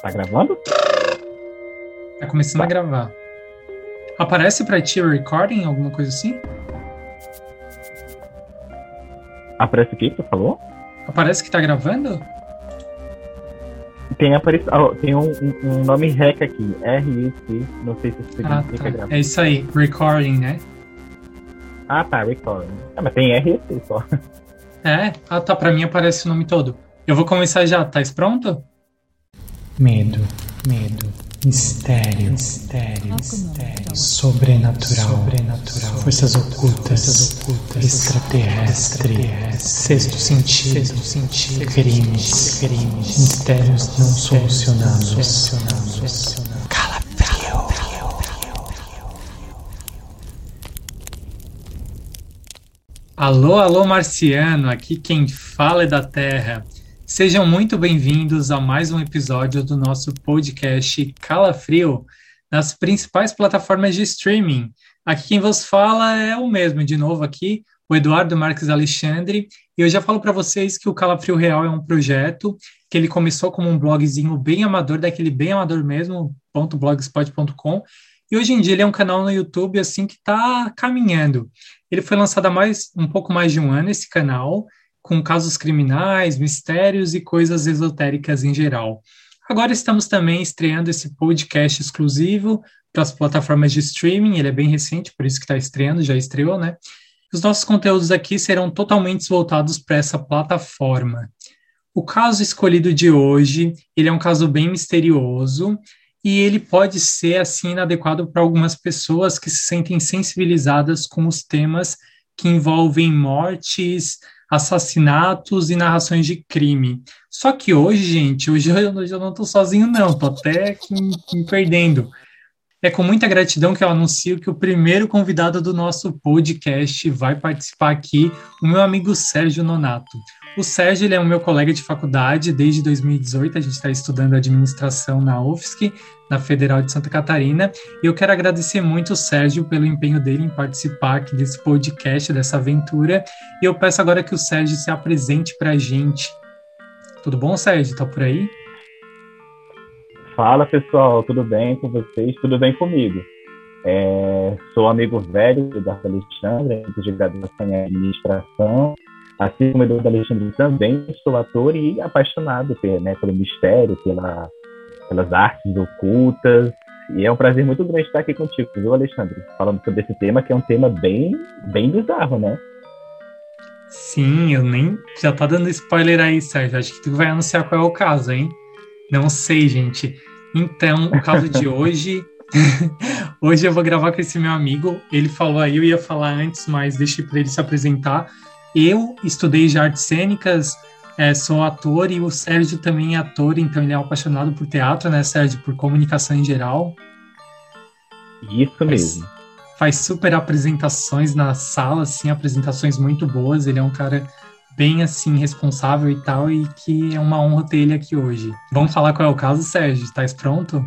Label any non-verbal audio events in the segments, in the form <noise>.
Tá gravando? Tá começando tá. a gravar. Aparece pra ti o recording, alguma coisa assim? Aparece o que você falou? Aparece que tá gravando? Tem, oh, tem um, um, nome REC aqui, R-I-C, não sei se significa ah, tá. gravar. É isso aí, recording, né? Ah, tá, recording. Ah, mas tem R-I-C só. <laughs> É? Ah, tá, pra mim aparece o nome todo. Eu vou começar já, tá pronto? Medo, medo, mistério, mistério, mistério, sobrenatural, sobrenatural, forças ocultas, forças ocultas, extraterrestre, sexto sentido, sexto sentido, crimes, crimes, mistérios não solucionados, solucionados. Alô, alô, marciano, aqui quem fala é da Terra. Sejam muito bem-vindos a mais um episódio do nosso podcast Calafrio, nas principais plataformas de streaming. Aqui quem vos fala é o mesmo, de novo aqui, o Eduardo Marques Alexandre, e eu já falo para vocês que o Calafrio Real é um projeto que ele começou como um blogzinho bem amador, daquele bem amador mesmo, .blogspot.com, e hoje em dia ele é um canal no YouTube assim que está caminhando. Ele foi lançado há mais um pouco mais de um ano esse canal, com casos criminais, mistérios e coisas esotéricas em geral. Agora estamos também estreando esse podcast exclusivo para as plataformas de streaming, ele é bem recente, por isso que está estreando, já estreou, né? Os nossos conteúdos aqui serão totalmente voltados para essa plataforma. O caso escolhido de hoje, ele é um caso bem misterioso e ele pode ser assim inadequado para algumas pessoas que se sentem sensibilizadas com os temas que envolvem mortes, assassinatos e narrações de crime. Só que hoje, gente, hoje eu, hoje eu não estou sozinho, não, estou até me, me perdendo. É com muita gratidão que eu anuncio que o primeiro convidado do nosso podcast vai participar aqui, o meu amigo Sérgio Nonato. O Sérgio ele é o meu colega de faculdade desde 2018, a gente está estudando administração na UFSC, na Federal de Santa Catarina, e eu quero agradecer muito o Sérgio pelo empenho dele em participar aqui desse podcast, dessa aventura, e eu peço agora que o Sérgio se apresente para a gente. Tudo bom, Sérgio? Tá por aí? Fala, pessoal, tudo bem com vocês? Tudo bem comigo? É, sou amigo velho do Darcy Alexandre, de graduação em administração, Assim como Eduardo Alexandre também sou ator e apaixonado né, pelo mistério, pela, pelas artes ocultas. E é um prazer muito grande estar aqui contigo, viu, Alexandre? Falando sobre esse tema, que é um tema bem, bem bizarro, né? Sim, eu nem. Já tá dando spoiler aí, Sérgio. Acho que tu vai anunciar qual é o caso, hein? Não sei, gente. Então, o caso de hoje. <laughs> hoje eu vou gravar com esse meu amigo. Ele falou aí, eu ia falar antes, mas deixei para ele se apresentar. Eu estudei já artes cênicas, é, sou ator e o Sérgio também é ator, então ele é apaixonado por teatro, né, Sérgio? Por comunicação em geral. Isso mesmo. Faz, faz super apresentações na sala, assim, apresentações muito boas. Ele é um cara bem, assim, responsável e tal, e que é uma honra ter ele aqui hoje. Vamos falar qual é o caso, Sérgio? Estás pronto?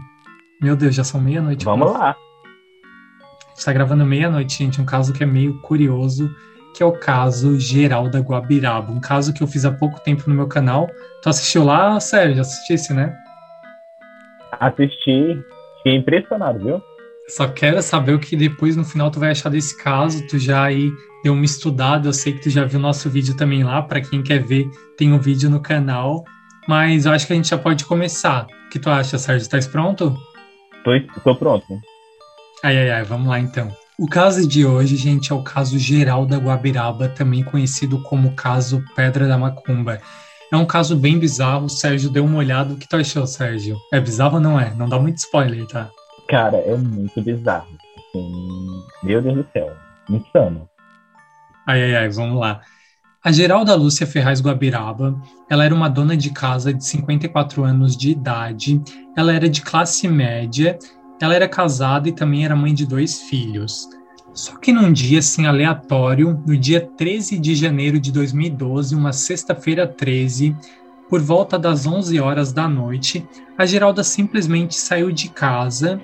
Meu Deus, já são meia-noite. Vamos lá. Está gravando meia-noite, gente, um caso que é meio curioso que é o caso Geralda Guabiraba, um caso que eu fiz há pouco tempo no meu canal. Tu assistiu lá, Sérgio? Assistisse, né? Assisti, fiquei impressionado, viu? Só quero saber o que depois no final tu vai achar desse caso. Tu já aí deu uma estudada, eu sei que tu já viu nosso vídeo também lá, para quem quer ver, tem um vídeo no canal. Mas eu acho que a gente já pode começar. O que tu acha, Sérgio? Estás pronto? Tô, tô pronto. Ai, ai, ai, vamos lá então. O caso de hoje, gente, é o caso geral da Guabiraba, também conhecido como caso Pedra da Macumba. É um caso bem bizarro, o Sérgio deu uma olhada. O que tu achou, Sérgio? É bizarro ou não é? Não dá muito spoiler, tá? Cara, é muito bizarro. Assim, meu Deus do céu. Insano. Ai, ai, ai, vamos lá. A Geralda Lúcia Ferraz Guabiraba, ela era uma dona de casa de 54 anos de idade, ela era de classe média ela era casada e também era mãe de dois filhos. Só que num dia assim aleatório, no dia 13 de janeiro de 2012, uma sexta-feira 13, por volta das 11 horas da noite, a Geralda simplesmente saiu de casa,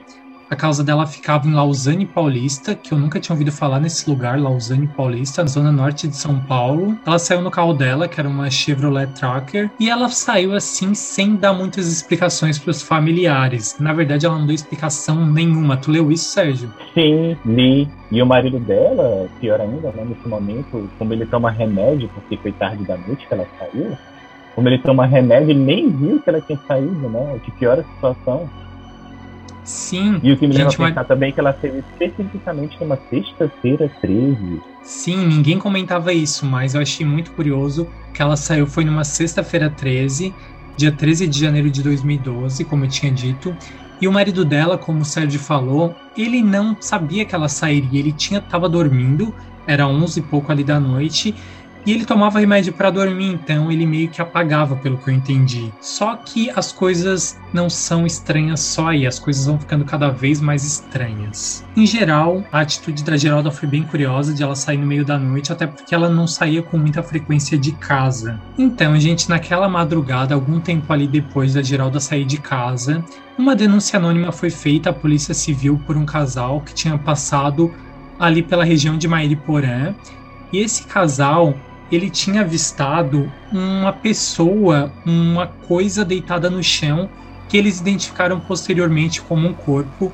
A casa dela ficava em Lausanne Paulista, que eu nunca tinha ouvido falar nesse lugar, Lausanne Paulista, na zona norte de São Paulo. Ela saiu no carro dela, que era uma Chevrolet Tracker, e ela saiu assim sem dar muitas explicações para os familiares. Na verdade, ela não deu explicação nenhuma. Tu leu isso, Sérgio? Sim, li. E o marido dela, pior ainda, né, nesse momento, como ele toma remédio, porque foi tarde da noite que ela saiu, como ele toma remédio, ele nem viu que ela tinha saído, né? O que piora a situação. Sim. E o que me leva a pensar mas... também é que ela saiu especificamente numa sexta-feira 13. Sim, ninguém comentava isso, mas eu achei muito curioso que ela saiu, foi numa sexta-feira 13, dia 13 de janeiro de 2012, como eu tinha dito. E o marido dela, como o Sérgio falou, ele não sabia que ela sairia, ele tinha tava dormindo, era 11 e pouco ali da noite, e ele tomava remédio para dormir, então ele meio que apagava, pelo que eu entendi. Só que as coisas não são estranhas só aí, as coisas vão ficando cada vez mais estranhas. Em geral, a atitude da Geralda foi bem curiosa de ela sair no meio da noite, até porque ela não saía com muita frequência de casa. Então, gente, naquela madrugada, algum tempo ali depois da Geralda sair de casa, uma denúncia anônima foi feita à Polícia Civil por um casal que tinha passado ali pela região de Mairiporã. E esse casal ele tinha avistado uma pessoa, uma coisa deitada no chão, que eles identificaram posteriormente como um corpo.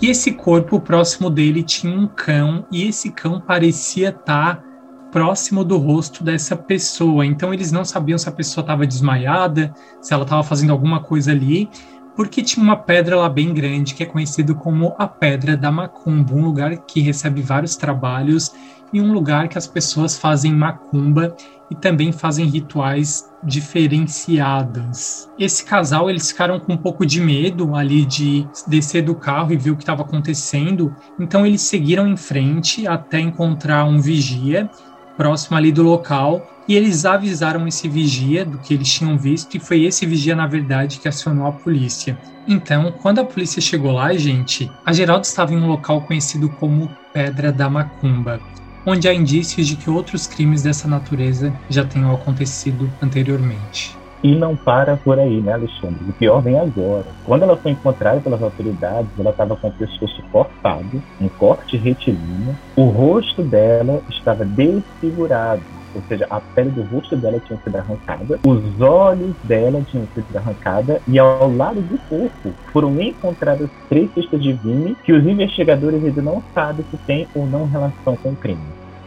E esse corpo próximo dele tinha um cão, e esse cão parecia estar próximo do rosto dessa pessoa. Então eles não sabiam se a pessoa estava desmaiada, se ela estava fazendo alguma coisa ali, porque tinha uma pedra lá bem grande que é conhecido como a Pedra da Macumba, um lugar que recebe vários trabalhos e um lugar que as pessoas fazem macumba e também fazem rituais diferenciados. Esse casal eles ficaram com um pouco de medo ali de descer do carro e ver o que estava acontecendo, então eles seguiram em frente até encontrar um vigia próximo ali do local e eles avisaram esse vigia do que eles tinham visto e foi esse vigia na verdade que acionou a polícia. Então, quando a polícia chegou lá, gente, a Geraldo estava em um local conhecido como Pedra da Macumba onde há indícios de que outros crimes dessa natureza já tenham acontecido anteriormente. E não para por aí, né, Alexandre? O pior vem agora. Quando ela foi encontrada pelas autoridades, ela estava com o pescoço cortado, um corte retilíneo, o rosto dela estava desfigurado, ou seja, a pele do rosto dela tinha sido arrancada, os olhos dela tinham sido arrancados e ao lado do corpo foram encontradas três cestas de vinho que os investigadores ainda não sabem se tem ou não relação com o crime.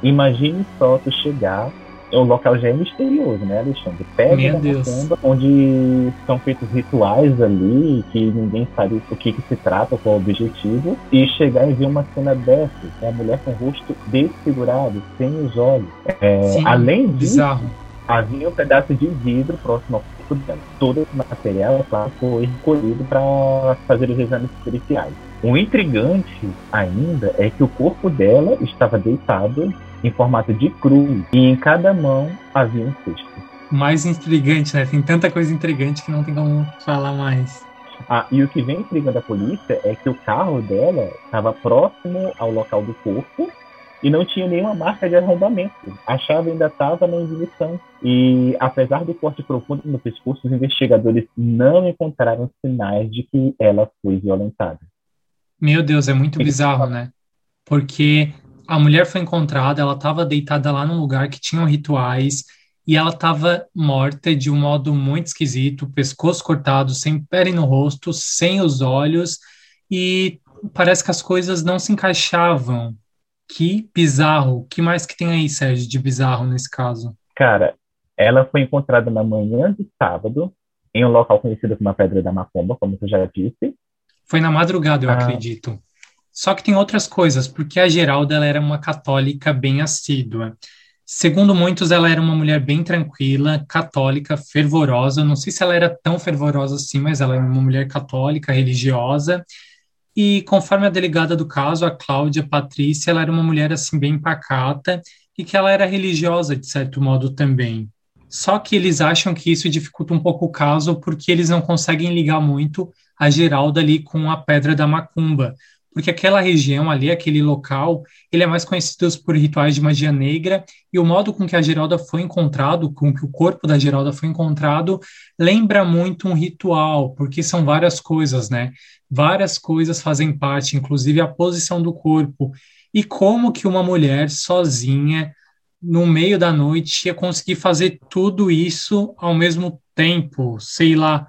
Imagine só tu chegar o local já é misterioso, né, Alexandre? Pega uma Macumba, onde são feitos rituais ali, que ninguém sabe o que, que se trata, qual é o objetivo, e chegar e ver uma cena dessa, né, a mulher com o rosto desfigurado, sem os olhos. É, Sim, além disso, bizarro. havia um pedaço de vidro próximo ao corpo dela. Todo esse material, claro, foi recolhido para fazer os exames periciais. O intrigante ainda é que o corpo dela estava deitado em formato de cruz e em cada mão havia um cesto. Mais intrigante, né? Tem tanta coisa intrigante que não tem como falar mais. Ah, e o que vem intrigando a polícia é que o carro dela estava próximo ao local do corpo e não tinha nenhuma marca de arrombamento. A chave ainda estava na ignição. E apesar do corte profundo no pescoço, os investigadores não encontraram sinais de que ela foi violentada. Meu Deus, é muito bizarro, né? Porque a mulher foi encontrada, ela estava deitada lá num lugar que tinham rituais e ela estava morta de um modo muito esquisito, pescoço cortado, sem pele no rosto, sem os olhos e parece que as coisas não se encaixavam. Que bizarro. O que mais que tem aí, Sérgio, de bizarro nesse caso? Cara, ela foi encontrada na manhã de sábado em um local conhecido como a Pedra da Macumba, como você já disse. Foi na madrugada, eu ah. acredito. Só que tem outras coisas, porque a Geralda ela era uma católica bem assídua. Segundo muitos, ela era uma mulher bem tranquila, católica, fervorosa. Não sei se ela era tão fervorosa assim, mas ela era uma mulher católica, religiosa. E conforme a delegada do caso, a Cláudia Patrícia, ela era uma mulher assim bem pacata e que ela era religiosa de certo modo também. Só que eles acham que isso dificulta um pouco o caso porque eles não conseguem ligar muito a Geralda ali com a Pedra da Macumba, porque aquela região ali, aquele local, ele é mais conhecido por rituais de magia negra, e o modo com que a Geralda foi encontrado, com que o corpo da Geralda foi encontrado, lembra muito um ritual, porque são várias coisas, né? Várias coisas fazem parte, inclusive a posição do corpo, e como que uma mulher sozinha, no meio da noite, ia conseguir fazer tudo isso ao mesmo tempo, sei lá,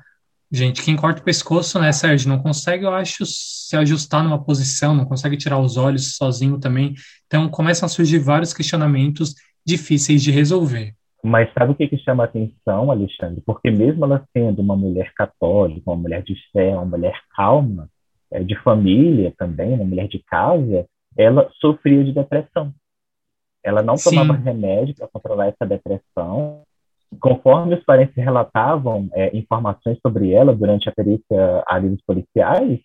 Gente, quem corta o pescoço, né, Sérgio, não consegue, eu acho, se ajustar numa posição, não consegue tirar os olhos sozinho também. Então, começam a surgir vários questionamentos difíceis de resolver. Mas sabe o que, que chama a atenção, Alexandre? Porque mesmo ela sendo uma mulher católica, uma mulher de fé, uma mulher calma, é, de família também, uma mulher de casa, ela sofria de depressão. Ela não tomava Sim. remédio para controlar essa depressão Conforme os parentes relatavam é, informações sobre ela durante a perícia ali dos policiais,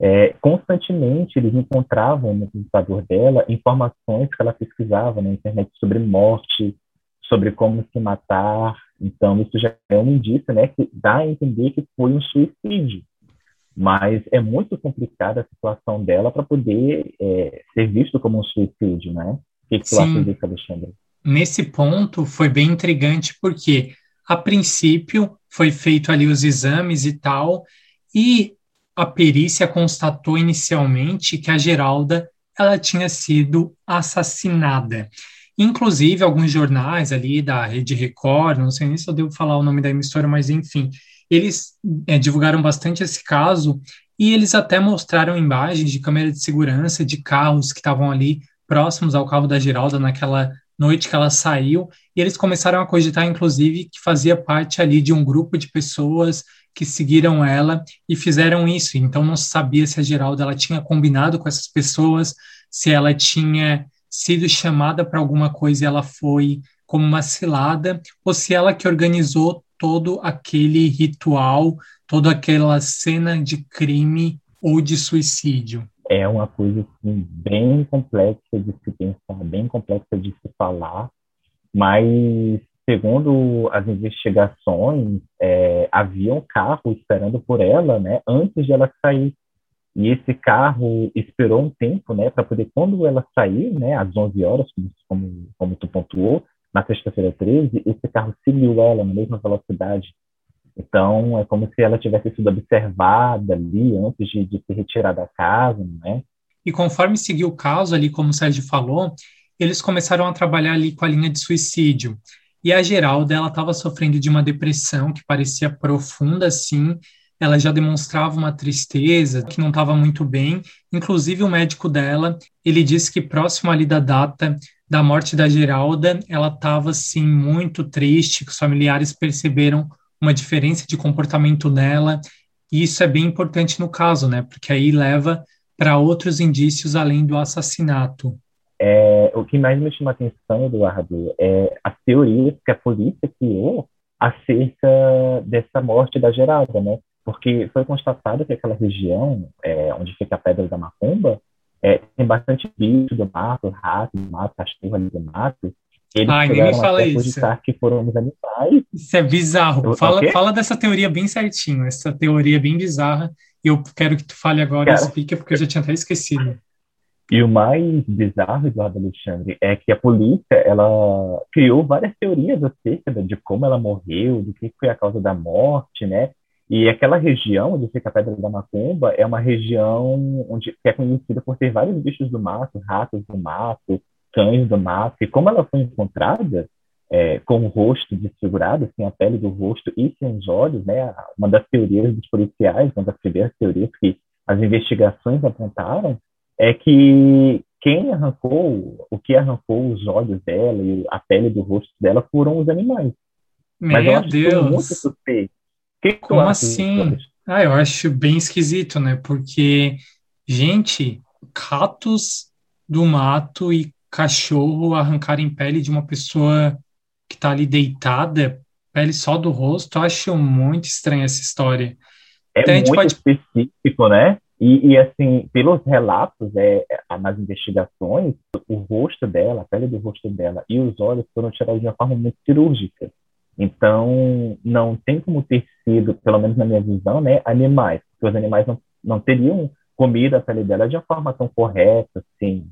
é, constantemente eles encontravam no computador dela informações que ela pesquisava na internet sobre morte, sobre como se matar. Então, isso já é um indício né, que dá a entender que foi um suicídio. Mas é muito complicada a situação dela para poder é, ser visto como um suicídio, né? O que, que tu acha disso, Alexandre? Nesse ponto foi bem intrigante, porque a princípio foi feito ali os exames e tal, e a perícia constatou inicialmente que a Geralda ela tinha sido assassinada. Inclusive, alguns jornais ali da Rede Record, não sei nem se eu devo falar o nome da emissora, mas enfim, eles é, divulgaram bastante esse caso e eles até mostraram imagens de câmera de segurança de carros que estavam ali próximos ao carro da Geralda naquela noite que ela saiu, e eles começaram a cogitar, inclusive, que fazia parte ali de um grupo de pessoas que seguiram ela e fizeram isso. Então não se sabia se a Geralda ela tinha combinado com essas pessoas, se ela tinha sido chamada para alguma coisa e ela foi como uma cilada, ou se ela que organizou todo aquele ritual, toda aquela cena de crime ou de suicídio é uma coisa assim, bem complexa de se pensar, bem complexa de se falar, mas segundo as investigações, é, havia um carro esperando por ela, né, antes de ela sair. E esse carro esperou um tempo, né, para poder, quando ela sair, né, às 11 horas, como, como, como tu pontuou, na sexta-feira 13, esse carro seguiu ela na mesma velocidade então, é como se ela tivesse sido observada ali antes de, de se retirar da casa, né? E conforme seguiu o caso ali, como o Sérgio falou, eles começaram a trabalhar ali com a linha de suicídio. E a Geralda, ela estava sofrendo de uma depressão que parecia profunda, assim, ela já demonstrava uma tristeza, que não estava muito bem. Inclusive, o médico dela, ele disse que próximo ali da data da morte da Geralda, ela estava, assim, muito triste, que os familiares perceberam uma diferença de comportamento nela, e isso é bem importante no caso, né? Porque aí leva para outros indícios além do assassinato. É, o que mais me chama a atenção, Eduardo, é as teorias que a polícia criou acerca dessa morte da Geralda, né? Porque foi constatado que aquela região é, onde fica a Pedra da Macumba é, tem bastante bicho do mato, rato do mato, cachorro ali do mato, eles Ai, nem me fala isso. que foram os animais. Isso é bizarro. fala, fala dessa teoria bem certinho. Essa teoria bem bizarra. E eu quero que tu fale agora e explique, porque eu já tinha até esquecido. E o mais bizarro, Eduardo Alexandre, é que a polícia ela criou várias teorias acerca de como ela morreu, do que foi a causa da morte, né? E aquela região onde fica a Pedra da Macumba é uma região onde é conhecida por ter vários bichos do mato, ratos do mato, cães do mato, e como ela foi encontrada é, com o rosto desfigurado, sem a pele do rosto e sem os olhos, né, uma das teorias dos policiais, uma das primeiras teorias que as investigações apontaram, é que quem arrancou, o que arrancou os olhos dela e a pele do rosto dela foram os animais. Meu Mas eu acho Deus! Que muito suspeito. Que Como assim? Ah, eu acho bem esquisito, né? Porque, gente, ratos do mato e cachorro arrancarem pele de uma pessoa que está ali deitada, pele só do rosto, acho muito estranha essa história. É então, muito pode... específico, né? E, e, assim, pelos relatos, é, é, nas investigações, o rosto dela, a pele do rosto dela e os olhos foram tirados de uma forma muito cirúrgica. Então, não tem como ter sido, pelo menos na minha visão, né, animais, porque os animais não, não teriam comido a pele dela de uma forma tão correta, assim,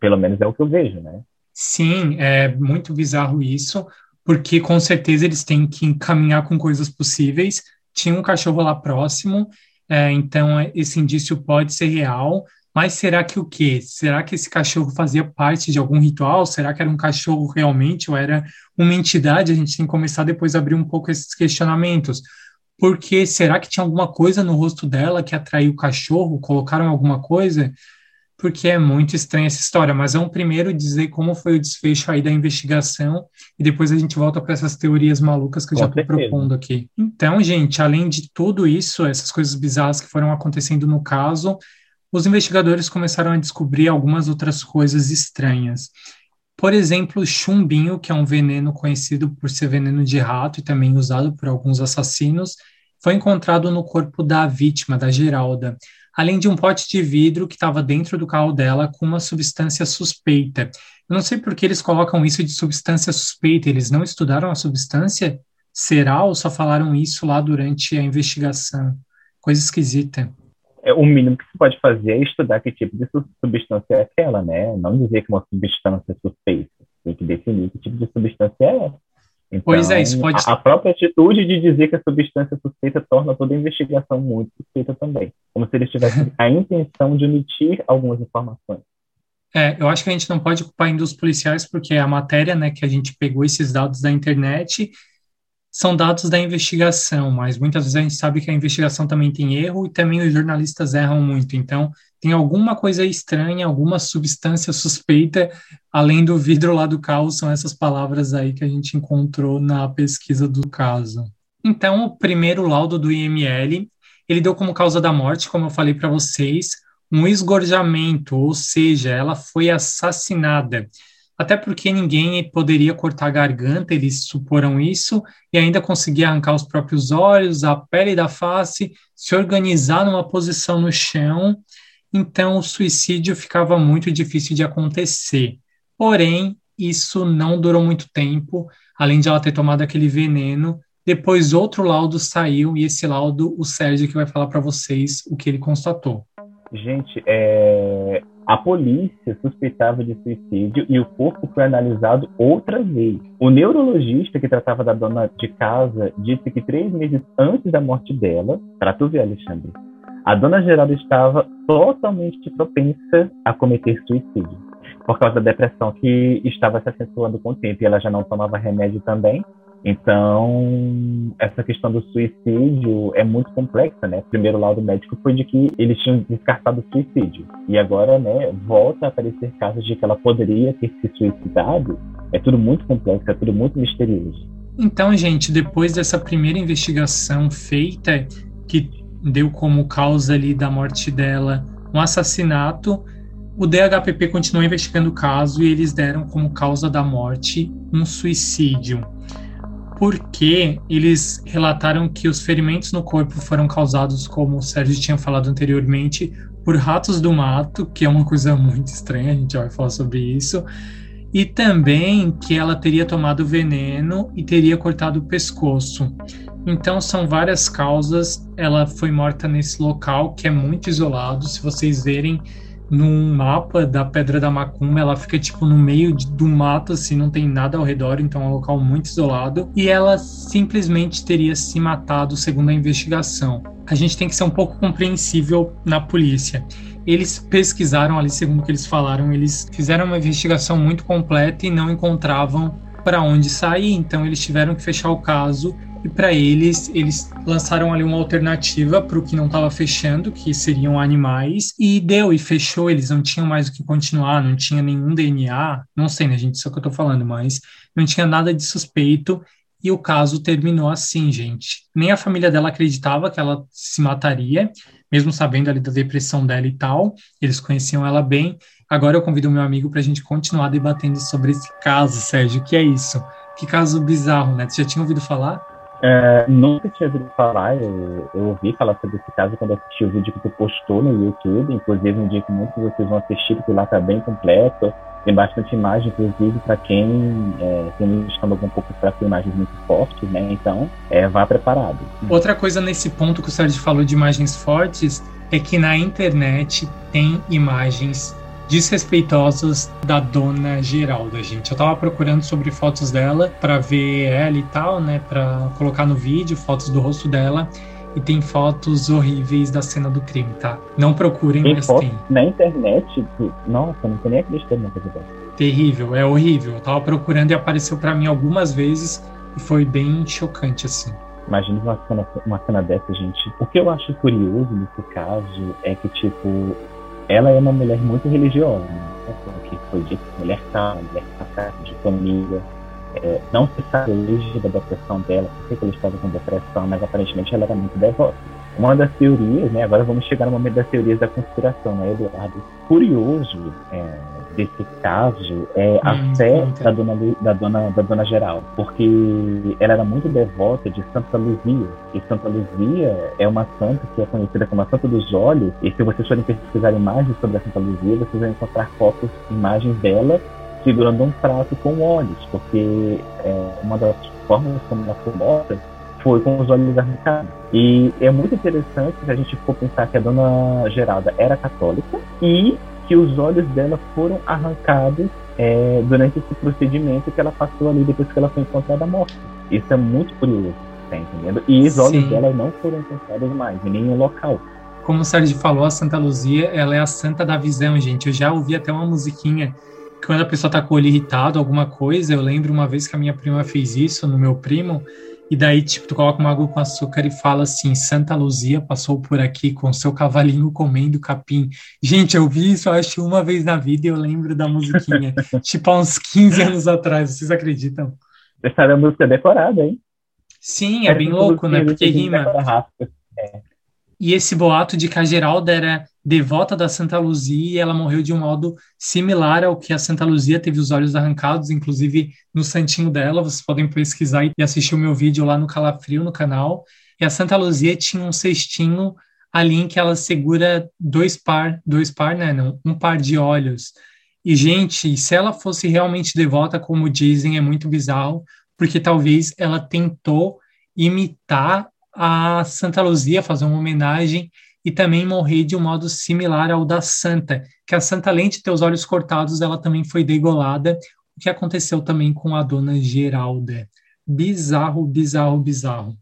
pelo menos é o que eu vejo, né? Sim, é muito bizarro isso, porque com certeza eles têm que encaminhar com coisas possíveis. Tinha um cachorro lá próximo, é, então esse indício pode ser real, mas será que o quê? Será que esse cachorro fazia parte de algum ritual? Será que era um cachorro realmente ou era uma entidade? A gente tem que começar depois a abrir um pouco esses questionamentos. Porque será que tinha alguma coisa no rosto dela que atraiu o cachorro? Colocaram alguma coisa? Porque é muito estranha essa história, mas vamos primeiro dizer como foi o desfecho aí da investigação e depois a gente volta para essas teorias malucas que eu Com já estou propondo aqui. Então, gente, além de tudo isso, essas coisas bizarras que foram acontecendo no caso, os investigadores começaram a descobrir algumas outras coisas estranhas. Por exemplo, o chumbinho, que é um veneno conhecido por ser veneno de rato e também usado por alguns assassinos, foi encontrado no corpo da vítima, da Geralda, além de um pote de vidro que estava dentro do carro dela com uma substância suspeita. Eu não sei por que eles colocam isso de substância suspeita, eles não estudaram a substância? Será ou só falaram isso lá durante a investigação? Coisa esquisita é, o mínimo que se pode fazer é estudar que tipo de substância é aquela, né? Não dizer que uma substância é suspeita. Tem que definir que tipo de substância é essa. Então, pois é, isso pode... a, própria atitude de dizer que a substância suspeita torna toda a investigação muito suspeita também. Como se eles tivessem <laughs> a intenção de omitir algumas informações. É, eu acho que a gente não pode culpar ainda os policiais, porque a matéria, né, que a gente pegou esses dados da internet são dados da investigação, mas muitas vezes a gente sabe que a investigação também tem erro e também os jornalistas erram muito. Então, tem alguma coisa estranha, alguma substância suspeita, além do vidro lá do carro, são essas palavras aí que a gente encontrou na pesquisa do caso. Então, o primeiro laudo do IML, ele deu como causa da morte, como eu falei para vocês, um esgorjamento, ou seja, ela foi assassinada até porque ninguém poderia cortar a garganta, eles suporam isso, e ainda conseguir arrancar os próprios olhos, a pele da face, se organizar numa posição no chão, então o suicídio ficava muito difícil de acontecer. Porém, isso não durou muito tempo, além de ela ter tomado aquele veneno. Depois, outro laudo saiu, e esse laudo, o Sérgio que vai falar para vocês o que ele constatou. Gente, é, a polícia suspeitava de suicídio e o corpo foi analisado outra vez. O neurologista que tratava da dona de casa disse que três meses antes da morte dela, para tu ver, Alexandre, a dona Geralda estava totalmente propensa a cometer suicídio por causa da depressão que estava se acentuando com o tempo e ela já não tomava remédio também. Então, essa questão do suicídio é muito complexa, né? O primeiro laudo médico foi de que eles tinham descartado o suicídio. E agora, né, volta a aparecer casos de que ela poderia ter se suicidado. É tudo muito complexo, é tudo muito misterioso. Então, gente, depois dessa primeira investigação feita, que deu como causa ali da morte dela um assassinato, o DHPP continuou investigando o caso e eles deram como causa da morte um suicídio porque eles relataram que os ferimentos no corpo foram causados, como o Sérgio tinha falado anteriormente, por ratos do mato, que é uma coisa muito estranha, a gente vai falar sobre isso, e também que ela teria tomado veneno e teria cortado o pescoço. Então são várias causas. Ela foi morta nesse local que é muito isolado. Se vocês verem, num mapa da Pedra da Macumba, ela fica tipo no meio de, do mato, assim, não tem nada ao redor, então é um local muito isolado. E ela simplesmente teria se matado, segundo a investigação. A gente tem que ser um pouco compreensível na polícia. Eles pesquisaram ali, segundo o que eles falaram, eles fizeram uma investigação muito completa e não encontravam para onde sair, então eles tiveram que fechar o caso e para eles, eles lançaram ali uma alternativa para o que não estava fechando, que seriam animais, e deu e fechou. Eles não tinham mais o que continuar, não tinha nenhum DNA, não sei, né, gente? Isso é o que eu estou falando, mas não tinha nada de suspeito. E o caso terminou assim, gente. Nem a família dela acreditava que ela se mataria, mesmo sabendo ali da depressão dela e tal. Eles conheciam ela bem. Agora eu convido meu amigo para a gente continuar debatendo sobre esse caso, Sérgio. Que é isso? Que caso bizarro, né? Você já tinha ouvido falar? É, nunca tinha ouvido falar, eu, eu, ouvi falar sobre esse caso quando assisti o vídeo que tu postou no YouTube, inclusive um dia que muitos de vocês vão assistir, porque lá tá bem completo, tem bastante imagem, inclusive, para quem é, tem um estômago um pouco fraco, imagens muito fortes, né? Então, é, vá preparado. Outra coisa nesse ponto que o Sérgio falou de imagens fortes, é que na internet tem imagens desrespeitosas da dona Geralda, gente. Eu tava procurando sobre fotos dela para ver ela e tal, né, para colocar no vídeo fotos do rosto dela e tem fotos horríveis da cena do crime, tá? Não procurem, tem mas fotos tem. Na internet, nossa, não tem nem acreditado na coisa dessa. Terrível, é horrível. Eu tava procurando e apareceu para mim algumas vezes e foi bem chocante, assim. Imagina uma cena, uma cena dessa, gente. O que eu acho curioso nesse caso é que, tipo, ela é uma mulher muito religiosa, né? O que foi dito, mulher calma, mulher sacada, de família. É, não se sabe a origem da depressão dela, por que ela estava com depressão, mas aparentemente ela era muito devota. Uma das teorias, né? Agora vamos chegar no momento das teorias da conspiração, né, Eduardo? Curioso é, desse caso é a hum, fé da dona, da, dona, da dona Geral, porque ela era muito devota de Santa Luzia, e Santa Luzia é uma santa que é conhecida como a Santa dos Olhos, e se vocês forem pesquisar imagens sobre a Santa Luzia, vocês vão encontrar fotos, imagens dela segurando um prato com olhos, porque é, uma das formas como ela foi morta foi com os olhos arrancados. E é muito interessante se a gente for pensar que a dona Geralda era católica e que os olhos dela foram arrancados é, durante esse procedimento que ela passou ali depois que ela foi encontrada morta. Isso é muito curioso, tá entendendo? E os olhos dela não foram encontrados mais em nenhum local. Como o Sérgio falou, a Santa Luzia, ela é a santa da visão, gente. Eu já ouvi até uma musiquinha que quando a pessoa tá com o olho irritado, alguma coisa, eu lembro uma vez que a minha prima fez isso no meu primo, e daí, tipo, tu coloca uma água com açúcar e fala assim: Santa Luzia passou por aqui com seu cavalinho comendo capim. Gente, eu vi isso, eu acho, uma vez na vida e eu lembro da musiquinha, <laughs> tipo, há uns 15 anos atrás. Vocês acreditam? Você sabe a música decorada, hein? Sim, é, é bem louco, né? Porque rima. É. E esse boato de que a Geralda era devota da Santa Luzia e ela morreu de um modo similar ao que a Santa Luzia teve os olhos arrancados, inclusive no santinho dela. Vocês podem pesquisar e assistir o meu vídeo lá no Calafrio, no canal. E a Santa Luzia tinha um cestinho ali em que ela segura dois par, dois par, né? Não, um par de olhos. E, gente, se ela fosse realmente devota, como dizem, é muito bizarro, porque talvez ela tentou imitar a Santa Luzia, fazer uma homenagem e também morrer de um modo similar ao da Santa, que a Santa, além de ter os olhos cortados, ela também foi degolada, o que aconteceu também com a dona Geralda. Bizarro, bizarro, bizarro.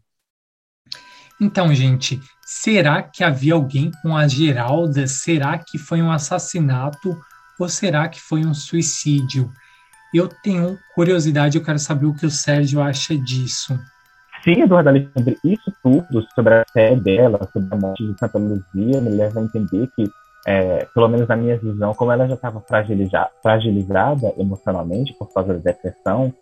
Então, gente, será que havia alguém com a Geralda? Será que foi um assassinato ou será que foi um suicídio? Eu tenho curiosidade, eu quero saber o que o Sérgio acha disso. Sim, Eduardo Alexandre, isso tudo sobre a fé dela, sobre a morte de Santa Luzia, me leva a entender que, é, pelo menos na minha visão, como ela já estava fragiliza fragilizada emocionalmente por causa da depressão,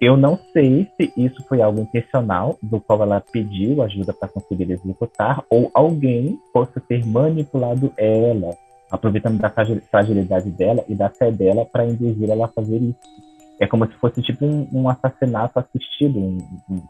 eu não sei se isso foi algo intencional, do qual ela pediu ajuda para conseguir executar, ou alguém possa ter manipulado ela, aproveitando da fragilidade dela e da fé dela para induzir ela a fazer isso. É como se fosse tipo um, um assassinato assistido, um,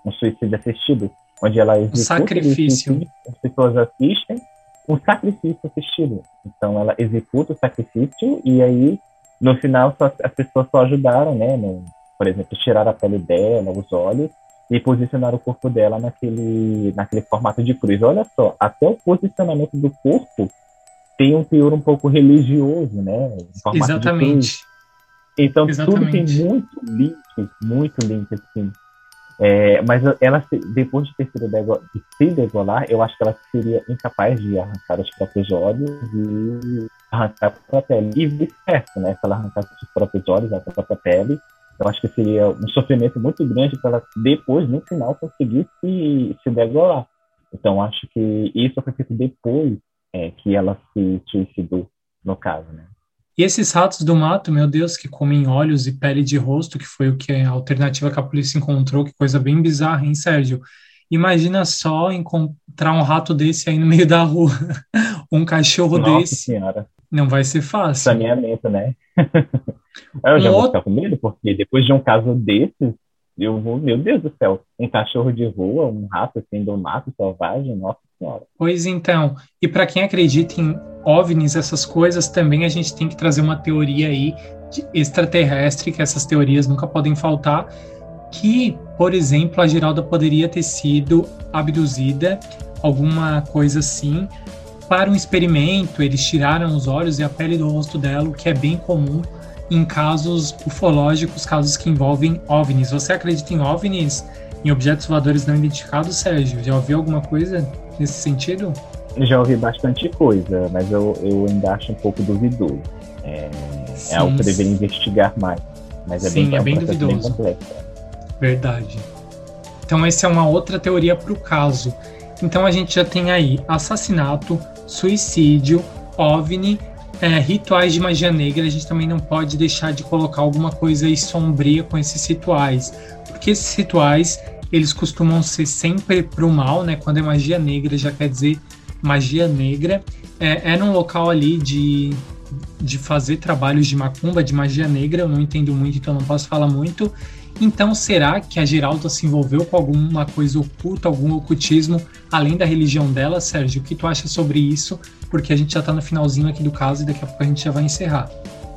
um, suicídio assistido, onde ela executa um sacrifício. as pessoas assistem, um sacrifício assistido. Então ela executa o sacrifício e aí no final só, as pessoas só ajudaram, né? No, por exemplo, tirar a pele dela, os olhos e posicionar o corpo dela naquele, naquele formato de cruz. Olha só, até o posicionamento do corpo tem um teor um pouco religioso, né? Exatamente. Então Exatamente. tudo tem muito link, muito link, assim. É, mas ela, depois de ter sido dego, de se degolar, eu acho que ela seria incapaz de arrancar os próprios olhos e arrancar a própria pele. E vice-versa, né? Se ela arrancasse os próprios olhos, a própria pele, eu acho que seria um sofrimento muito grande para ela depois, no final, conseguir se, se degolar. Então, acho que isso foi feito depois é, que ela se suicidou, no caso, né? E esses ratos do mato, meu Deus, que comem olhos e pele de rosto, que foi o que a alternativa que a polícia encontrou, que coisa bem bizarra, hein, Sérgio? Imagina só encontrar um rato desse aí no meio da rua, <laughs> um cachorro Nossa desse. Senhora. Não vai ser fácil. Saneamento, né? <laughs> Eu já um vou ficar com medo, porque depois de um caso desses, eu vou, meu Deus do céu, um cachorro de rua, um rato assim do mato selvagem, nossa senhora. Pois então, e para quem acredita em OVNIs, essas coisas, também a gente tem que trazer uma teoria aí extraterrestre, que essas teorias nunca podem faltar, que, por exemplo, a Geralda poderia ter sido abduzida, alguma coisa assim, para um experimento, eles tiraram os olhos e a pele do rosto dela, o que é bem comum em casos ufológicos, casos que envolvem OVNIs. Você acredita em OVNIs, em objetos voadores não identificados, Sérgio? Já ouviu alguma coisa nesse sentido? Já ouvi bastante coisa, mas eu, eu ainda acho um pouco duvidoso. É, sim, é algo que deveria investigar mais. Mas é sim, bem, é, bem duvidoso. Bem Verdade. Então, essa é uma outra teoria para o caso. Então, a gente já tem aí assassinato, suicídio, OVNI, é, rituais de magia negra. A gente também não pode deixar de colocar alguma coisa aí sombria com esses rituais, porque esses rituais eles costumam ser sempre para o mal, né? Quando é magia negra, já quer dizer magia negra. É, é num local ali de, de fazer trabalhos de macumba, de magia negra. Eu não entendo muito, então não posso falar muito. Então, será que a Geralda se envolveu com alguma coisa oculta, algum ocultismo, além da religião dela, Sérgio? O que tu acha sobre isso? Porque a gente já está no finalzinho aqui do caso e daqui a pouco a gente já vai encerrar.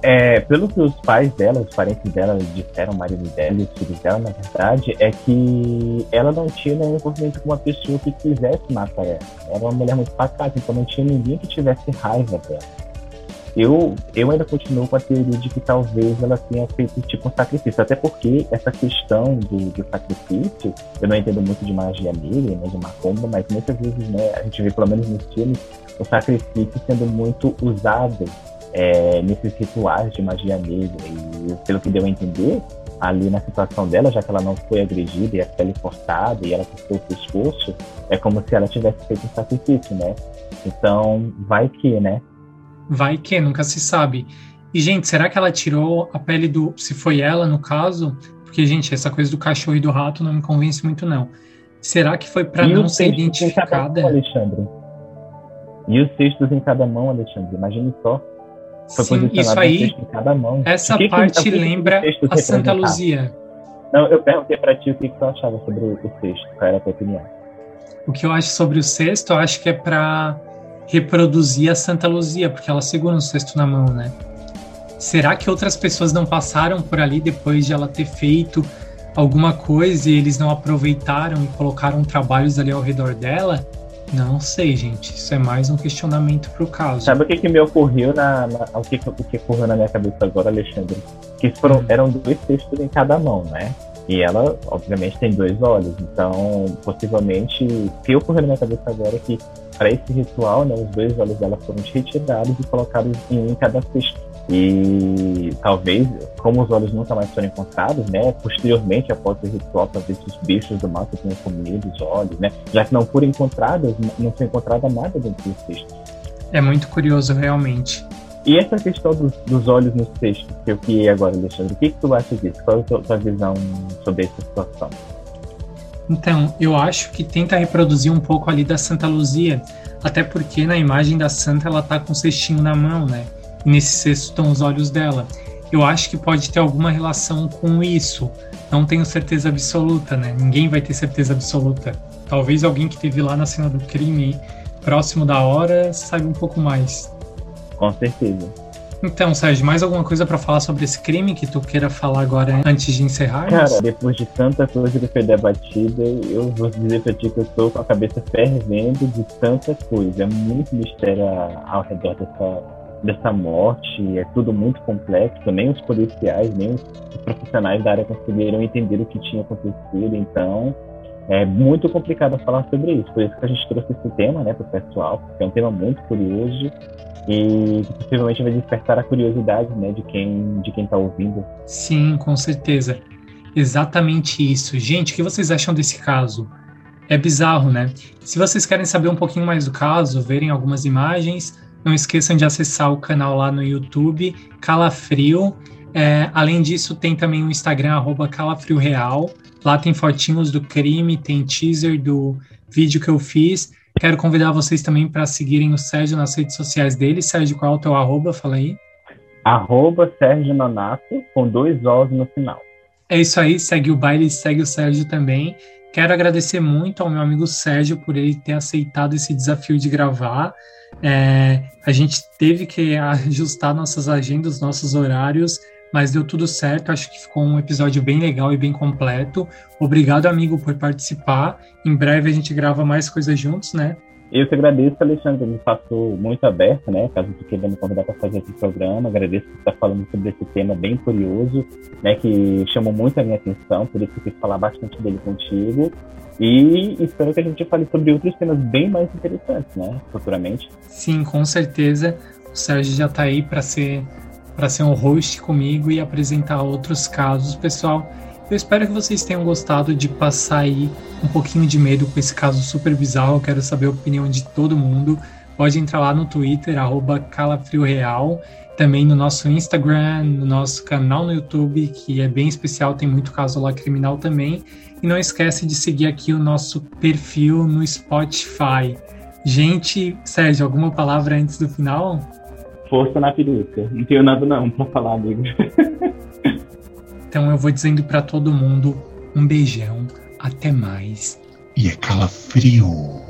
É, pelo que os pais dela, os parentes dela disseram, o marido dela e os filhos dela, na verdade, é que ela não tinha nenhum envolvimento com uma pessoa que quisesse matar ela. Era uma mulher muito pacata, então não tinha ninguém que tivesse raiva dela. Eu, eu ainda continuo com a teoria de que talvez ela tenha feito tipo um sacrifício, até porque essa questão do, do sacrifício, eu não entendo muito de magia negra, né, de macumba, mas muitas vezes né, a gente vê, pelo menos nos filmes, o sacrifício sendo muito usado é, nesses rituais de magia negra. E pelo que deu a entender, ali na situação dela, já que ela não foi agredida e a pele cortada e ela cortou o pescoço, é como se ela tivesse feito um sacrifício, né? Então, vai que, né? Vai que, nunca se sabe. E, gente, será que ela tirou a pele do. Se foi ela, no caso? Porque, gente, essa coisa do cachorro e do rato não me convence muito, não. Será que foi para não ser identificada? Mão, Alexandre. E os cestos em cada mão, Alexandre. Imagine só. Foi Sim, isso aí. Essa que parte que, lembra a Santa Luzia. Não, eu perguntei para ti o que, que tu achava sobre o cesto. Qual era a tua opinião? O que eu acho sobre o cesto, eu acho que é para reproduzir a Santa Luzia, porque ela segura um cesto na mão, né? Será que outras pessoas não passaram por ali depois de ela ter feito alguma coisa e eles não aproveitaram e colocaram trabalhos ali ao redor dela? Não sei, gente. Isso é mais um questionamento pro caso. Sabe o que, que me ocorreu na, na o, que, o que ocorreu na minha cabeça agora, Alexandre? Que foram, hum. eram dois cestos em cada mão, né? E ela, obviamente, tem dois olhos. Então, possivelmente, o que ocorreu na minha cabeça agora é que para esse ritual, né, os dois olhos dela foram retirados e colocados em um em cada cesto. E talvez, como os olhos nunca mais foram encontrados, né, posteriormente, após o ritual, talvez os bichos do mato tenham comido os olhos, né, já que não foram encontradas, não foi encontrada nada dentro do cesto. É muito curioso, realmente. E essa questão dos, dos olhos no cesto, que eu criei agora, Alexandre, o que, que tu acha disso? Qual é a tua, tua visão sobre essa situação? Então, eu acho que tenta reproduzir um pouco ali da Santa Luzia, até porque na imagem da Santa ela tá com o cestinho na mão, né? Nesse cesto estão os olhos dela. Eu acho que pode ter alguma relação com isso. Não tenho certeza absoluta, né? Ninguém vai ter certeza absoluta. Talvez alguém que esteve lá na cena do crime, próximo da hora, saiba um pouco mais. Com certeza. Então, Sérgio, mais alguma coisa para falar sobre esse crime que tu queira falar agora antes de encerrar? Cara, depois de tanta coisa que foi debatida, eu vou dizer pra ti que eu tô com a cabeça fervendo de tanta coisa. É muito mistério ao redor dessa, dessa morte, é tudo muito complexo. Nem os policiais, nem os profissionais da área conseguiram entender o que tinha acontecido. Então, é muito complicado falar sobre isso. Por isso que a gente trouxe esse tema, né, para o pessoal, porque é um tema muito curioso e que possivelmente vai despertar a curiosidade, né, de quem de quem está ouvindo. Sim, com certeza. Exatamente isso. Gente, o que vocês acham desse caso? É bizarro, né? Se vocês querem saber um pouquinho mais do caso, verem algumas imagens, não esqueçam de acessar o canal lá no YouTube, Calafrio. É, além disso, tem também o Instagram, arroba calafrioreal. Lá tem fotinhos do crime, tem teaser do vídeo que eu fiz. Quero convidar vocês também para seguirem o Sérgio nas redes sociais dele. Sérgio, qual é o teu arroba? Fala aí. Arroba Sérgio Nonato, com dois Os no final. É isso aí, segue o baile segue o Sérgio também. Quero agradecer muito ao meu amigo Sérgio por ele ter aceitado esse desafio de gravar. É, a gente teve que ajustar nossas agendas, nossos horários, mas deu tudo certo. Acho que ficou um episódio bem legal e bem completo. Obrigado, amigo, por participar. Em breve a gente grava mais coisas juntos, né? Eu que agradeço, Alexandre, me passou muito aberto, né? Caso tu queira me convidar para fazer esse programa, agradeço por estar falando sobre esse tema bem curioso, né? Que chamou muito a minha atenção, por isso eu quis falar bastante dele contigo. E espero que a gente fale sobre outros temas bem mais interessantes, né? Futuramente. Sim, com certeza. O Sérgio já está aí para ser para ser um host comigo e apresentar outros casos, pessoal. Eu espero que vocês tenham gostado de passar aí um pouquinho de medo com esse caso super bizarro. Eu quero saber a opinião de todo mundo. Pode entrar lá no Twitter, calafrioreal, também no nosso Instagram, no nosso canal no YouTube, que é bem especial, tem muito caso lá criminal também. E não esquece de seguir aqui o nosso perfil no Spotify. Gente, Sérgio, alguma palavra antes do final? Força na peruca. Não tenho nada não pra falar, amigo. <laughs> Então eu vou dizendo para todo mundo um beijão, até mais. E é calafrio.